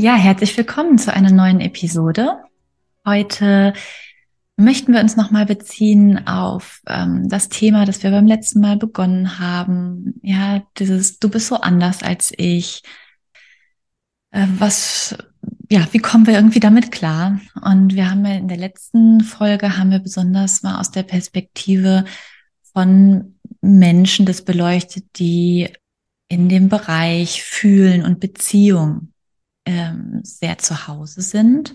Ja, herzlich willkommen zu einer neuen Episode. Heute möchten wir uns nochmal beziehen auf ähm, das Thema, das wir beim letzten Mal begonnen haben. Ja, dieses Du bist so anders als ich. Äh, was, ja, wie kommen wir irgendwie damit klar? Und wir haben ja in der letzten Folge haben wir besonders mal aus der Perspektive von Menschen das beleuchtet, die in dem Bereich Fühlen und Beziehung ähm, sehr zu Hause sind.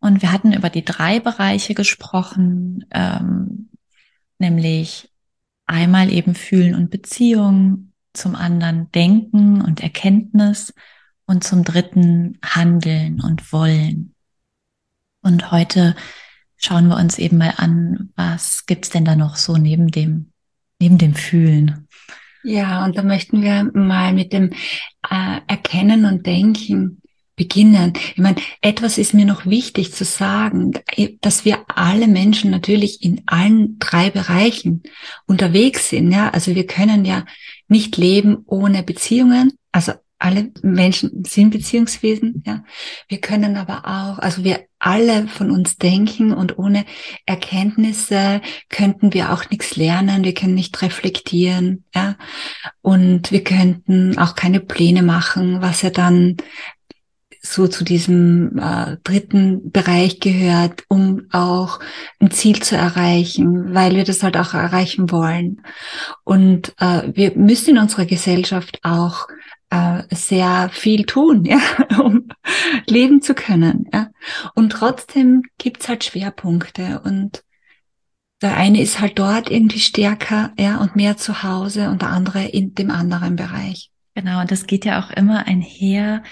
Und wir hatten über die drei Bereiche gesprochen, ähm, nämlich einmal eben Fühlen und Beziehung, zum anderen Denken und Erkenntnis und zum dritten Handeln und Wollen. Und heute schauen wir uns eben mal an, was gibt's denn da noch so neben dem, neben dem Fühlen? Ja, und da möchten wir mal mit dem äh, Erkennen und Denken beginnen. Ich meine, etwas ist mir noch wichtig zu sagen, dass wir alle Menschen natürlich in allen drei Bereichen unterwegs sind. Ja, also wir können ja nicht leben ohne Beziehungen. Also alle Menschen sind Beziehungswesen, ja. Wir können aber auch, also wir alle von uns denken und ohne Erkenntnisse könnten wir auch nichts lernen, wir können nicht reflektieren, ja. Und wir könnten auch keine Pläne machen, was ja dann so zu diesem äh, dritten Bereich gehört, um auch ein Ziel zu erreichen, weil wir das halt auch erreichen wollen. Und äh, wir müssen in unserer Gesellschaft auch äh, sehr viel tun, ja, um leben zu können. Ja. Und trotzdem gibt's halt Schwerpunkte und der eine ist halt dort irgendwie stärker, ja, und mehr zu Hause und der andere in dem anderen Bereich. Genau, und das geht ja auch immer einher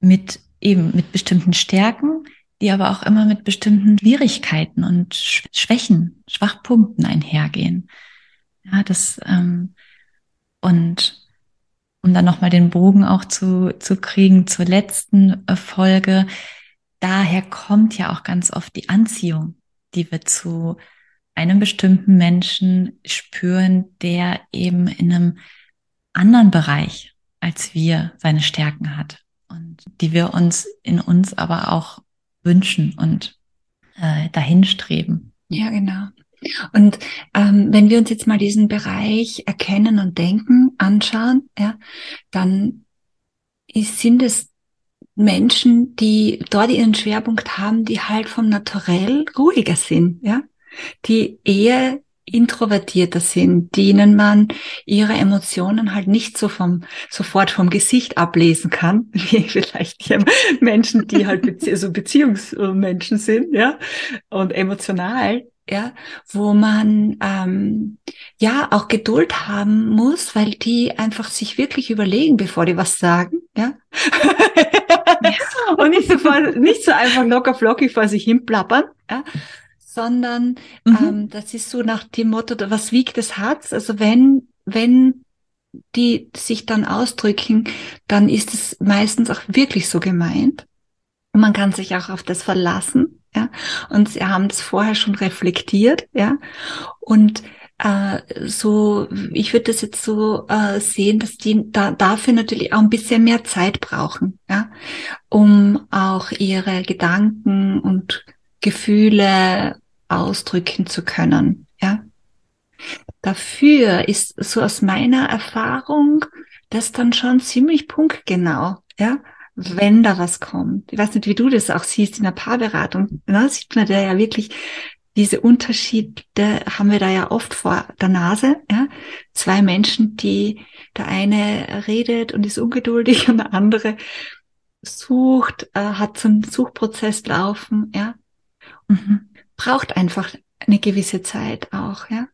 mit eben mit bestimmten Stärken, die aber auch immer mit bestimmten Schwierigkeiten und Schwächen, Schwachpunkten einhergehen. Ja, das ähm, und um dann nochmal den Bogen auch zu, zu kriegen zur letzten äh, Folge, daher kommt ja auch ganz oft die Anziehung, die wir zu einem bestimmten Menschen spüren, der eben in einem anderen Bereich als wir seine Stärken hat und die wir uns in uns aber auch wünschen und äh, dahin streben. Ja, genau. Und ähm, wenn wir uns jetzt mal diesen Bereich Erkennen und Denken anschauen, ja, dann ist, sind es Menschen, die dort ihren Schwerpunkt haben, die halt vom Naturell ruhiger sind, ja, die eher introvertierter sind, denen man ihre Emotionen halt nicht so vom, sofort vom Gesicht ablesen kann, wie vielleicht die Menschen, die halt Bezie so Beziehungsmenschen sind, ja, und emotional, ja, wo man ähm, ja auch Geduld haben muss, weil die einfach sich wirklich überlegen, bevor die was sagen, ja. ja. und nicht so, nicht so einfach locker flockig vor sich hin plappern, ja sondern mhm. ähm, das ist so nach dem Motto, was wiegt das Herz? Also wenn, wenn die sich dann ausdrücken, dann ist es meistens auch wirklich so gemeint. Und man kann sich auch auf das verlassen, ja. Und sie haben das vorher schon reflektiert, ja. Und äh, so, ich würde das jetzt so äh, sehen, dass die da, dafür natürlich auch ein bisschen mehr Zeit brauchen, ja, um auch ihre Gedanken und Gefühle ausdrücken zu können, ja. Dafür ist so aus meiner Erfahrung das dann schon ziemlich punktgenau, ja, wenn da was kommt. Ich weiß nicht, wie du das auch siehst in der Paarberatung. Da sieht man da ja wirklich diese Unterschiede haben wir da ja oft vor der Nase, ja. Zwei Menschen, die der eine redet und ist ungeduldig und der andere sucht, äh, hat so einen Suchprozess laufen, ja. Mhm braucht einfach eine gewisse Zeit auch, ja.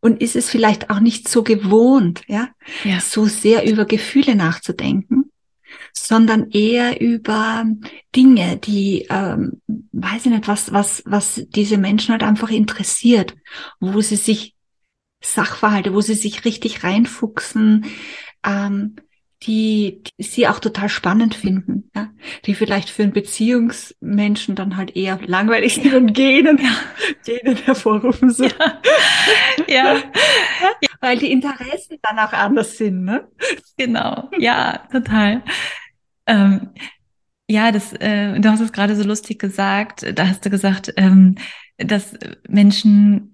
Und ist es vielleicht auch nicht so gewohnt, ja, ja. so sehr über Gefühle nachzudenken, sondern eher über Dinge, die, ähm, weiß ich nicht, was, was, was diese Menschen halt einfach interessiert, wo sie sich Sachverhalte, wo sie sich richtig reinfuchsen, ähm, die, die sie auch total spannend finden, ja? die vielleicht für einen Beziehungsmenschen dann halt eher langweilig sind und gehen, ja. gehen hervorrufen so. Ja. ja. Weil die Interessen dann auch anders sind, ne? Genau, ja, total. Ähm, ja, das, äh, du hast es gerade so lustig gesagt. Da hast du gesagt, ähm, dass Menschen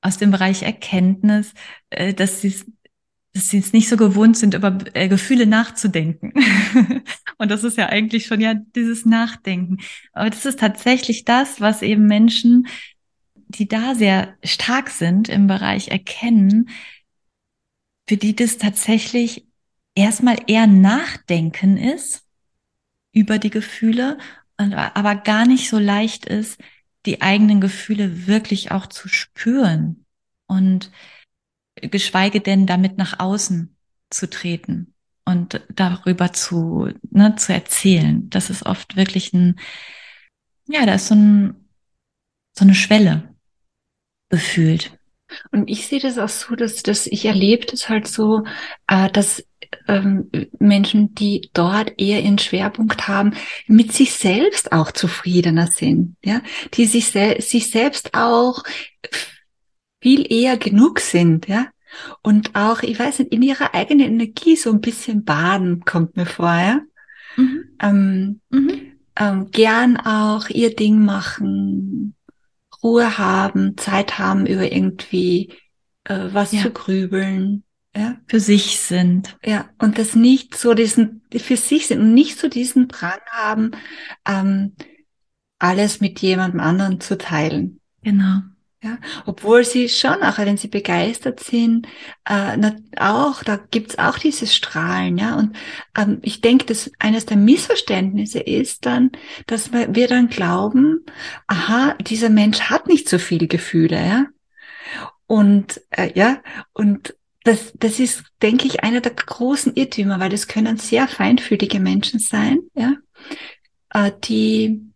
aus dem Bereich Erkenntnis, äh, dass sie dass sie es nicht so gewohnt sind, über äh, Gefühle nachzudenken. und das ist ja eigentlich schon ja dieses Nachdenken. Aber das ist tatsächlich das, was eben Menschen, die da sehr stark sind im Bereich Erkennen, für die das tatsächlich erstmal eher Nachdenken ist über die Gefühle, aber gar nicht so leicht ist, die eigenen Gefühle wirklich auch zu spüren und geschweige denn damit nach außen zu treten und darüber zu, ne, zu erzählen. Das ist oft wirklich ein, ja, da ist so, ein, so eine Schwelle gefühlt. Und ich sehe das auch so, dass, dass ich erlebe das halt so, äh, dass ähm, Menschen, die dort eher ihren Schwerpunkt haben, mit sich selbst auch zufriedener sind, ja, die sich, se sich selbst auch viel eher genug sind, ja, und auch, ich weiß nicht, in ihrer eigenen Energie so ein bisschen baden, kommt mir vor, ja. Mhm. Ähm, mhm. Ähm, gern auch ihr Ding machen, Ruhe haben, Zeit haben, über irgendwie äh, was ja. zu grübeln, ja. Für sich sind. Ja, und das nicht so diesen, für sich sind und nicht so diesen Drang haben, ähm, alles mit jemandem anderen zu teilen. Genau. Ja, obwohl sie schon, auch wenn sie begeistert sind, äh, auch, da gibt's auch dieses Strahlen, ja. Und ähm, ich denke, dass eines der Missverständnisse ist dann, dass wir dann glauben, aha, dieser Mensch hat nicht so viele Gefühle, ja. Und äh, ja, und das, das ist, denke ich, einer der großen Irrtümer, weil das können sehr feinfühlige Menschen sein, ja, äh, die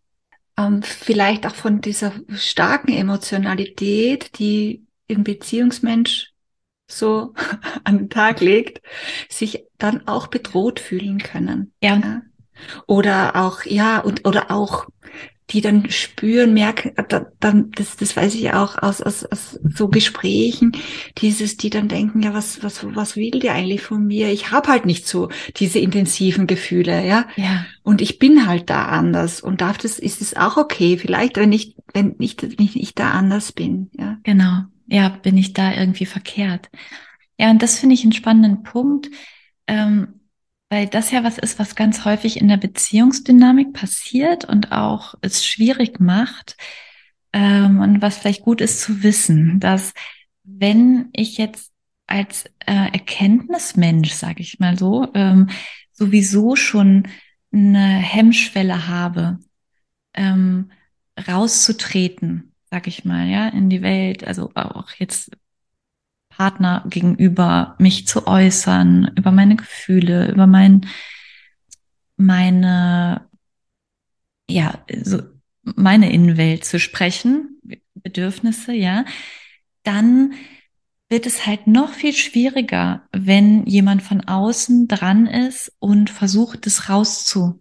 ähm, vielleicht auch von dieser starken Emotionalität, die ein Beziehungsmensch so an den Tag legt, sich dann auch bedroht fühlen können. Ja. ja. Oder auch, ja, und, oder auch die dann spüren, merken, äh, dann, das, das weiß ich auch aus, aus, aus so Gesprächen, dieses, die dann denken, ja, was, was, was will die eigentlich von mir? Ich habe halt nicht so diese intensiven Gefühle, ja. Ja. Und ich bin halt da anders und darf das, ist es auch okay, vielleicht, wenn ich, wenn ich, wenn ich da anders bin, ja. Genau. Ja, bin ich da irgendwie verkehrt. Ja, und das finde ich einen spannenden Punkt. Ähm, weil das ja was ist, was ganz häufig in der Beziehungsdynamik passiert und auch es schwierig macht. Ähm, und was vielleicht gut ist zu wissen, dass wenn ich jetzt als äh, Erkenntnismensch, sage ich mal so, ähm, sowieso schon eine Hemmschwelle habe, ähm, rauszutreten, sag ich mal, ja, in die Welt, also auch jetzt Partner gegenüber mich zu äußern, über meine Gefühle, über mein, meine, ja, so meine Innenwelt zu sprechen, Bedürfnisse, ja, dann wird es halt noch viel schwieriger, wenn jemand von außen dran ist und versucht, es rauszukitzeln,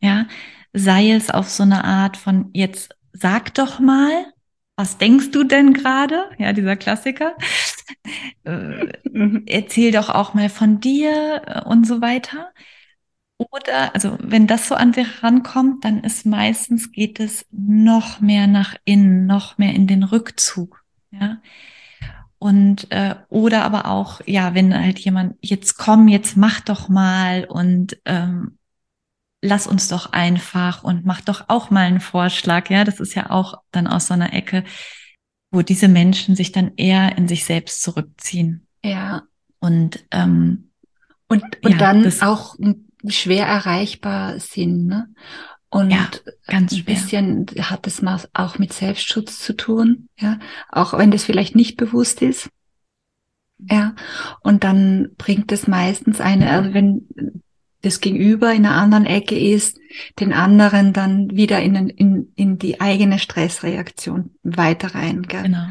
ja, sei es auf so eine Art von jetzt sag doch mal, was denkst du denn gerade? Ja, dieser Klassiker. Äh, erzähl doch auch mal von dir äh, und so weiter. Oder, also wenn das so an dich rankommt, dann ist meistens geht es noch mehr nach innen, noch mehr in den Rückzug. Ja. Und äh, oder aber auch, ja, wenn halt jemand, jetzt komm, jetzt mach doch mal und ähm, lass uns doch einfach und mach doch auch mal einen Vorschlag. Ja, das ist ja auch dann aus so einer Ecke, wo diese Menschen sich dann eher in sich selbst zurückziehen. Ja. Und, ähm, und, und ja, dann auch schwer erreichbar sind. Ne? Und ja, ganz ein bisschen hat es auch mit Selbstschutz zu tun, ja, auch wenn das vielleicht nicht bewusst ist. Ja, und dann bringt es meistens eine, also wenn das Gegenüber in einer anderen Ecke ist, den anderen dann wieder in, in, in die eigene Stressreaktion weiter rein. Gell? Genau.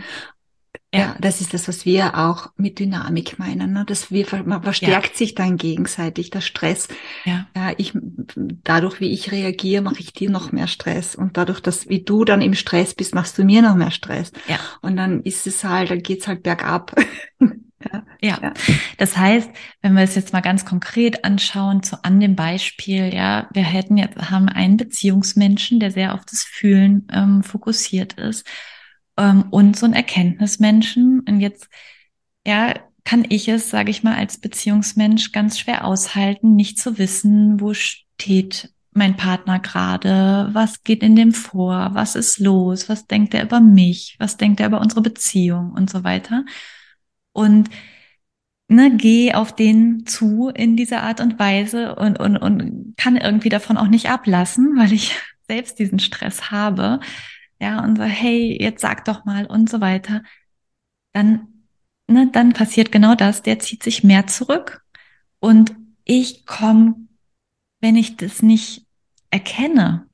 Ja, das ist das, was wir auch mit Dynamik meinen. Ne? Dass wir, man verstärkt ja. sich dann gegenseitig, der Stress. Ja. ja. ich, dadurch, wie ich reagiere, mache ich dir noch mehr Stress. Und dadurch, dass wie du dann im Stress bist, machst du mir noch mehr Stress. Ja. Und dann ist es halt, dann geht's halt bergab. ja. ja. Das heißt, wenn wir es jetzt mal ganz konkret anschauen, so an dem Beispiel, ja, wir hätten jetzt, haben einen Beziehungsmenschen, der sehr auf das Fühlen ähm, fokussiert ist ähm, und so ein Erkenntnismenschen. Und jetzt, ja, kann ich es, sage ich mal, als Beziehungsmensch ganz schwer aushalten, nicht zu wissen, wo steht mein Partner gerade, was geht in dem vor, was ist los, was denkt er über mich, was denkt er über unsere Beziehung und so weiter. Und ne, geh auf den zu in dieser Art und Weise und, und, und kann irgendwie davon auch nicht ablassen, weil ich selbst diesen Stress habe, ja, und so, hey, jetzt sag doch mal und so weiter, dann, ne, dann passiert genau das, der zieht sich mehr zurück. Und ich komme, wenn ich das nicht erkenne,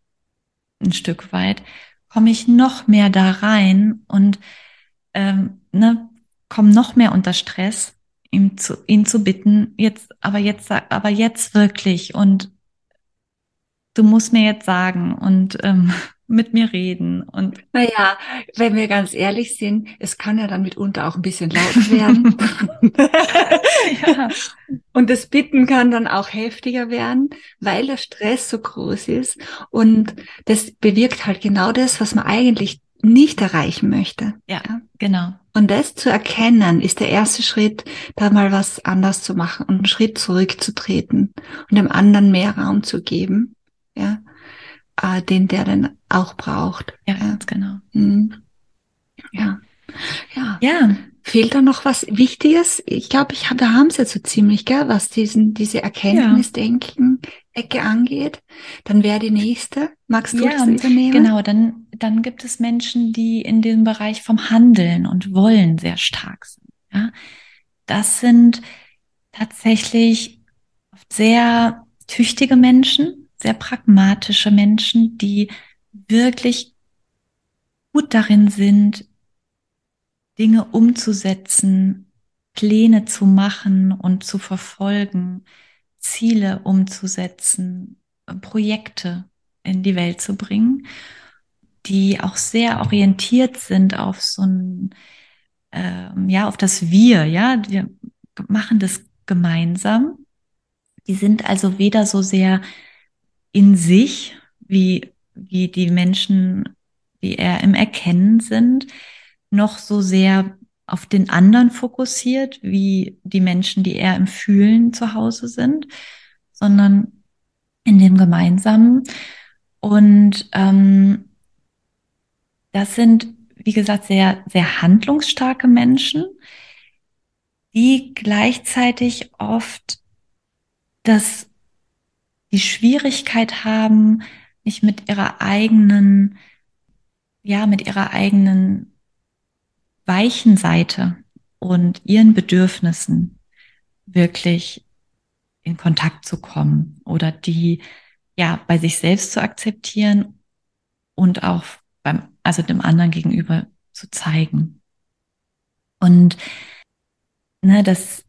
ein Stück weit, komme ich noch mehr da rein und ähm, ne, komme noch mehr unter Stress, ihm zu, ihn zu bitten, jetzt, aber jetzt, aber jetzt wirklich. Und du musst mir jetzt sagen und ähm, mit mir reden. Und naja, wenn wir ganz ehrlich sind, es kann ja dann mitunter auch ein bisschen laut werden. ja. Und das Bitten kann dann auch heftiger werden, weil der Stress so groß ist. Und das bewirkt halt genau das, was man eigentlich nicht erreichen möchte. Ja, ja, genau. Und das zu erkennen, ist der erste Schritt, da mal was anders zu machen und einen Schritt zurückzutreten und dem anderen mehr Raum zu geben. Ja äh, den der dann auch braucht. Ja, ganz genau. Mhm. Ja. Ja. Ja. Fehlt da noch was Wichtiges? Ich glaube, ich wir haben es jetzt so ziemlich, gell, was diesen, diese Erkenntnisdenken-Ecke angeht. Dann wäre die nächste. Magst du ja, das übernehmen? Genau, dann, dann gibt es Menschen, die in dem Bereich vom Handeln und Wollen sehr stark sind. Ja? Das sind tatsächlich sehr tüchtige Menschen, sehr pragmatische Menschen, die wirklich gut darin sind, Dinge umzusetzen, Pläne zu machen und zu verfolgen, Ziele umzusetzen, Projekte in die Welt zu bringen, die auch sehr orientiert sind auf so ein, äh, ja, auf das Wir, ja, wir machen das gemeinsam. Die sind also weder so sehr in sich, wie, wie die Menschen, die er im Erkennen sind, noch so sehr auf den anderen fokussiert, wie die Menschen, die er im Fühlen zu Hause sind, sondern in dem Gemeinsamen. Und ähm, das sind, wie gesagt, sehr, sehr handlungsstarke Menschen, die gleichzeitig oft das die Schwierigkeit haben, nicht mit ihrer eigenen, ja, mit ihrer eigenen weichen Seite und ihren Bedürfnissen wirklich in Kontakt zu kommen oder die ja bei sich selbst zu akzeptieren und auch beim, also dem anderen gegenüber zu zeigen. Und ne, das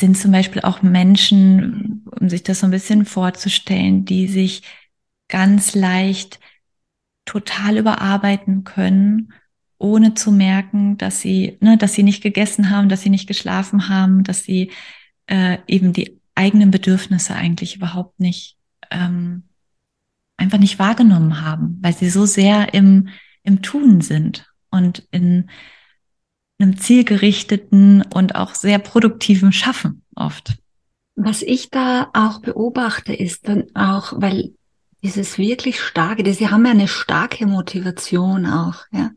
sind zum Beispiel auch Menschen, um sich das so ein bisschen vorzustellen, die sich ganz leicht total überarbeiten können, ohne zu merken, dass sie, ne, dass sie nicht gegessen haben, dass sie nicht geschlafen haben, dass sie äh, eben die eigenen Bedürfnisse eigentlich überhaupt nicht ähm, einfach nicht wahrgenommen haben, weil sie so sehr im im Tun sind und in einem zielgerichteten und auch sehr produktiven Schaffen oft. Was ich da auch beobachte, ist dann auch, weil dieses wirklich starke, sie haben ja eine starke Motivation auch, ja.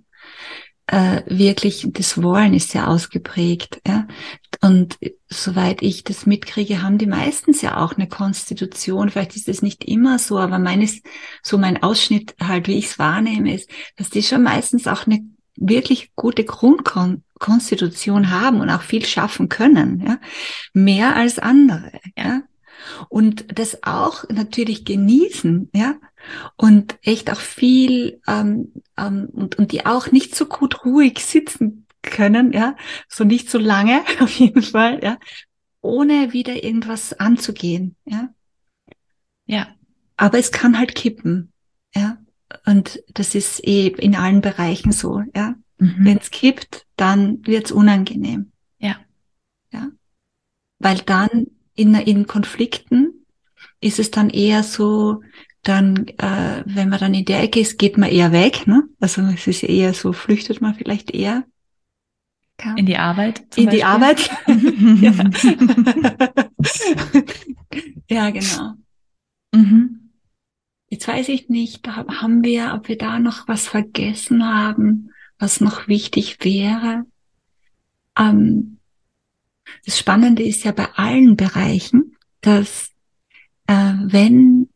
Äh, wirklich, das Wollen ist sehr ausgeprägt, ja. Und soweit ich das mitkriege, haben die meistens ja auch eine Konstitution. Vielleicht ist es nicht immer so, aber meines, so mein Ausschnitt halt, wie ich es wahrnehme, ist, dass die schon meistens auch eine wirklich gute Grundkonstitution haben und auch viel schaffen können, ja, mehr als andere, ja. Und das auch natürlich genießen, ja. Und echt auch viel ähm, ähm, und, und die auch nicht so gut ruhig sitzen können, ja, so nicht so lange auf jeden Fall, ja, ohne wieder irgendwas anzugehen, ja. Ja. Aber es kann halt kippen, ja. Und das ist eh in allen Bereichen so, ja. Mhm. Wenn es kippt, dann wird's unangenehm. Ja. Ja. Weil dann in, in Konflikten ist es dann eher so, dann, äh, wenn man dann in der Ecke ist, geht man eher weg, ne? Also es ist eher so, flüchtet man vielleicht eher. Ja. In die Arbeit? in Beispiel? die Arbeit. ja. genau. Mhm. Jetzt weiß ich nicht, haben wir, ob wir da noch was vergessen haben, was noch wichtig wäre. Ähm, das Spannende ist ja bei allen Bereichen, dass äh, wenn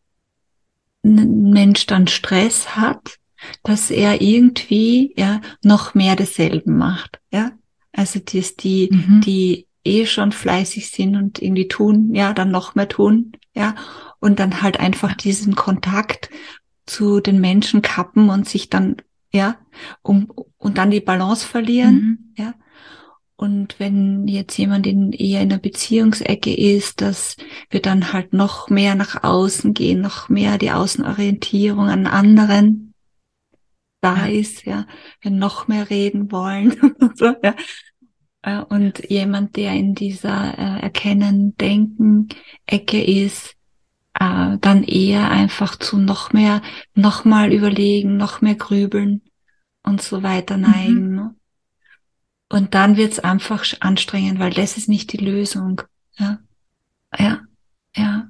ein Mensch dann Stress hat, dass er irgendwie ja noch mehr desselben macht. Ja, also dass die, mhm. die eh schon fleißig sind und irgendwie tun, ja, dann noch mehr tun, ja, und dann halt einfach diesen Kontakt zu den Menschen kappen und sich dann, ja, um, und dann die Balance verlieren, mhm. ja. Und wenn jetzt jemand in, eher in der Beziehungsecke ist, dass wir dann halt noch mehr nach außen gehen, noch mehr die Außenorientierung an anderen da ja. ist, ja, wir noch mehr reden wollen. so, ja. Äh, und jemand, der in dieser äh, Erkennen, Denken Ecke ist, äh, dann eher einfach zu noch mehr, noch mal überlegen, noch mehr grübeln und so weiter neigen. Mhm. Ne? Und dann wird's einfach anstrengend, weil das ist nicht die Lösung. Ja, ja, ja.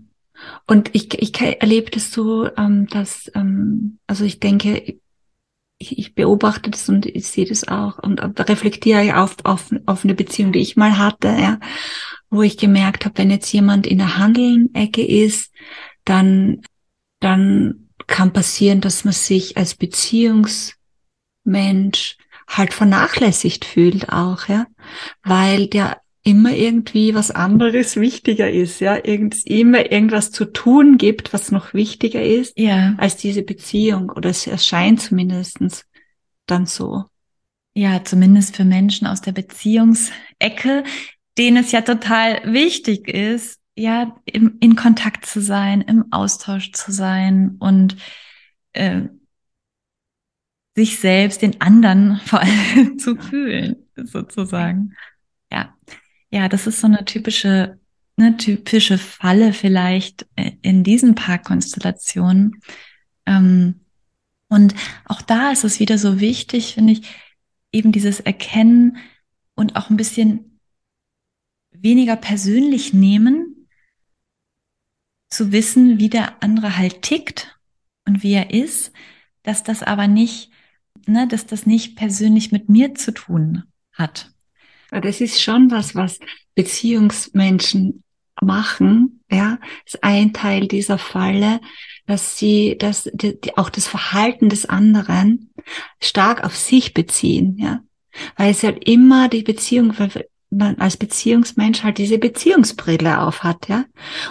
Und ich, ich erlebe das so, ähm, dass, ähm, also ich denke, ich, ich beobachte das und ich sehe das auch und, und reflektiere auf, auf, auf eine Beziehung, die ich mal hatte, ja, wo ich gemerkt habe, wenn jetzt jemand in der Handeln-Ecke ist, dann, dann kann passieren, dass man sich als Beziehungsmensch halt vernachlässigt fühlt auch, ja, weil der immer irgendwie was anderes wichtiger ist, ja, irgend, immer irgendwas zu tun gibt, was noch wichtiger ist ja. als diese Beziehung oder es erscheint zumindestens dann so. Ja, zumindest für Menschen aus der Beziehungsecke, denen es ja total wichtig ist, ja, im, in Kontakt zu sein, im Austausch zu sein und äh, sich selbst, den anderen vor allem zu fühlen, sozusagen. Ja, ja, das ist so eine typische, eine typische Falle vielleicht äh, in diesen Paarkonstellationen. Ähm, und auch da ist es wieder so wichtig, finde ich, eben dieses Erkennen und auch ein bisschen weniger persönlich nehmen, zu wissen, wie der andere halt tickt und wie er ist, dass das aber nicht ne, dass das nicht persönlich mit mir zu tun hat. Das ist schon was, was Beziehungsmenschen machen, ja, ist ein Teil dieser Falle, dass sie, dass die, auch das Verhalten des anderen stark auf sich beziehen, ja, weil es halt immer die Beziehung, man als Beziehungsmensch halt diese Beziehungsbrille auf hat, ja,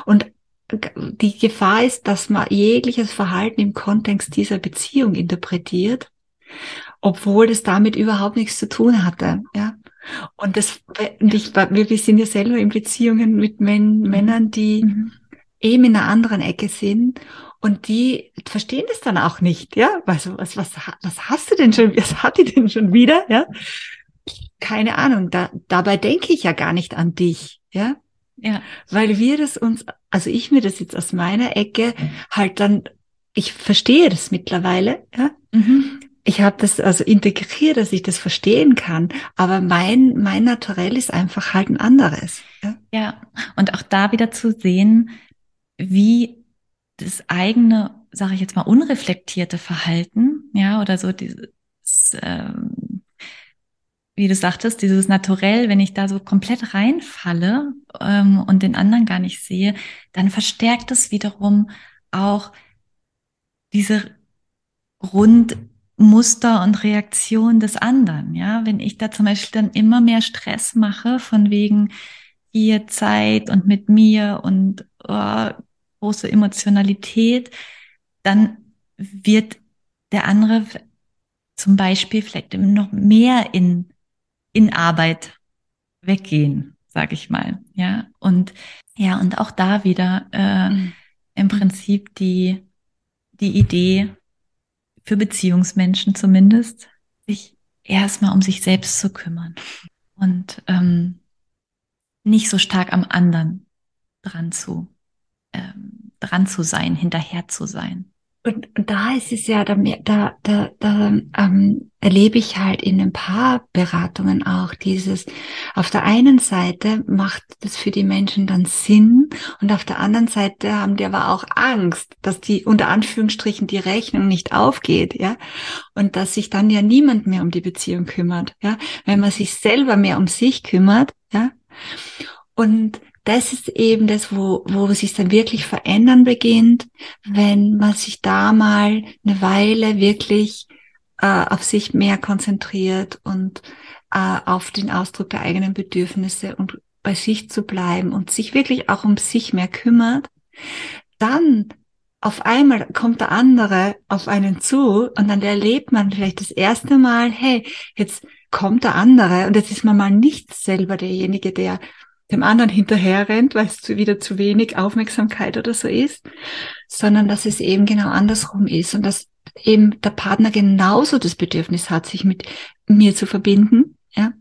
und die Gefahr ist, dass man jegliches Verhalten im Kontext dieser Beziehung interpretiert obwohl das damit überhaupt nichts zu tun hatte. Ja. Und das, und ich, wir, sind ja selber in Beziehungen mit Män, Männern, die mhm. eben in einer anderen Ecke sind und die verstehen das dann auch nicht, ja. Also, was, was, was hast du denn schon, was hat die denn schon wieder, ja? Keine Ahnung, da, dabei denke ich ja gar nicht an dich, ja. Ja. Weil wir das uns, also ich mir das jetzt aus meiner Ecke halt dann, ich verstehe das mittlerweile, ja. Mhm ich habe das also integriert, dass ich das verstehen kann, aber mein mein Naturell ist einfach halt ein anderes. Ja, ja. und auch da wieder zu sehen, wie das eigene, sage ich jetzt mal, unreflektierte Verhalten, ja, oder so dieses, ähm, wie du sagtest, dieses Naturell, wenn ich da so komplett reinfalle ähm, und den anderen gar nicht sehe, dann verstärkt es wiederum auch diese Grund Muster und Reaktion des anderen. Ja, wenn ich da zum Beispiel dann immer mehr Stress mache, von wegen, viel Zeit und mit mir und oh, große Emotionalität, dann wird der andere zum Beispiel vielleicht noch mehr in, in Arbeit weggehen, sage ich mal. Ja, und ja, und auch da wieder äh, mhm. im Prinzip die, die Idee für Beziehungsmenschen zumindest, sich erstmal um sich selbst zu kümmern und ähm, nicht so stark am anderen dran zu, ähm, dran zu sein, hinterher zu sein. Und, und da ist es ja, da, da, da, da ähm, erlebe ich halt in den Paarberatungen auch dieses, auf der einen Seite macht das für die Menschen dann Sinn und auf der anderen Seite haben die aber auch Angst, dass die unter Anführungsstrichen die Rechnung nicht aufgeht, ja, und dass sich dann ja niemand mehr um die Beziehung kümmert, ja, wenn man sich selber mehr um sich kümmert, ja, und das ist eben das, wo, wo sich dann wirklich verändern beginnt, wenn man sich da mal eine Weile wirklich äh, auf sich mehr konzentriert und äh, auf den Ausdruck der eigenen Bedürfnisse und bei sich zu bleiben und sich wirklich auch um sich mehr kümmert, dann auf einmal kommt der andere auf einen zu und dann erlebt man vielleicht das erste Mal, hey, jetzt kommt der andere und jetzt ist man mal nicht selber derjenige, der dem anderen hinterher rennt, weil es wieder zu wenig Aufmerksamkeit oder so ist, sondern dass es eben genau andersrum ist und dass eben der Partner genauso das Bedürfnis hat, sich mit mir zu verbinden, ja,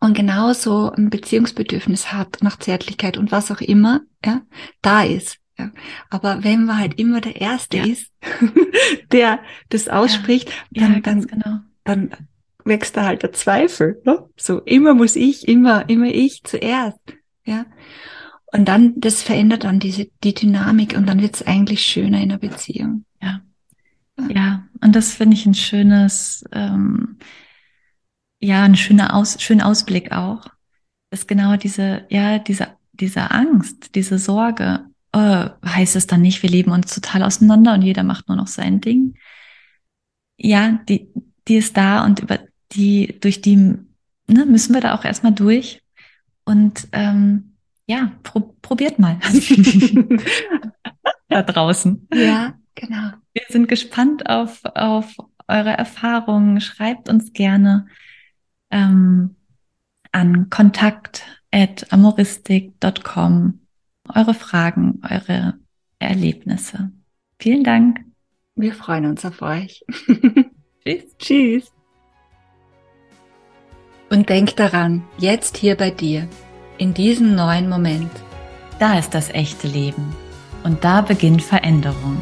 und genauso ein Beziehungsbedürfnis hat nach Zärtlichkeit und was auch immer, ja, da ist. Ja. Aber wenn man halt immer der Erste ja. ist, der das ausspricht, ja. dann, dann, genau. dann wächst da halt der Zweifel. Ne? So immer muss ich, immer, immer ich zuerst. Ja. Und dann, das verändert dann diese, die Dynamik und dann wird es eigentlich schöner in der Beziehung. Ja. Ja, und das finde ich ein schönes, ähm, ja, ein schöner Aus, schöner Ausblick auch. Ist genau diese, ja, diese, diese Angst, diese Sorge. Äh, heißt es dann nicht, wir leben uns total auseinander und jeder macht nur noch sein Ding? Ja, die, die ist da und über die, durch die ne, müssen wir da auch erstmal durch. Und ähm, ja, pro, probiert mal. da draußen. Ja, genau. Wir sind gespannt auf, auf eure Erfahrungen. Schreibt uns gerne ähm, an kontakt.amoristik.com eure Fragen, eure Erlebnisse. Vielen Dank. Wir freuen uns auf euch. Tschüss. Tschüss. Und denk daran, jetzt hier bei dir, in diesem neuen Moment. Da ist das echte Leben. Und da beginnt Veränderung.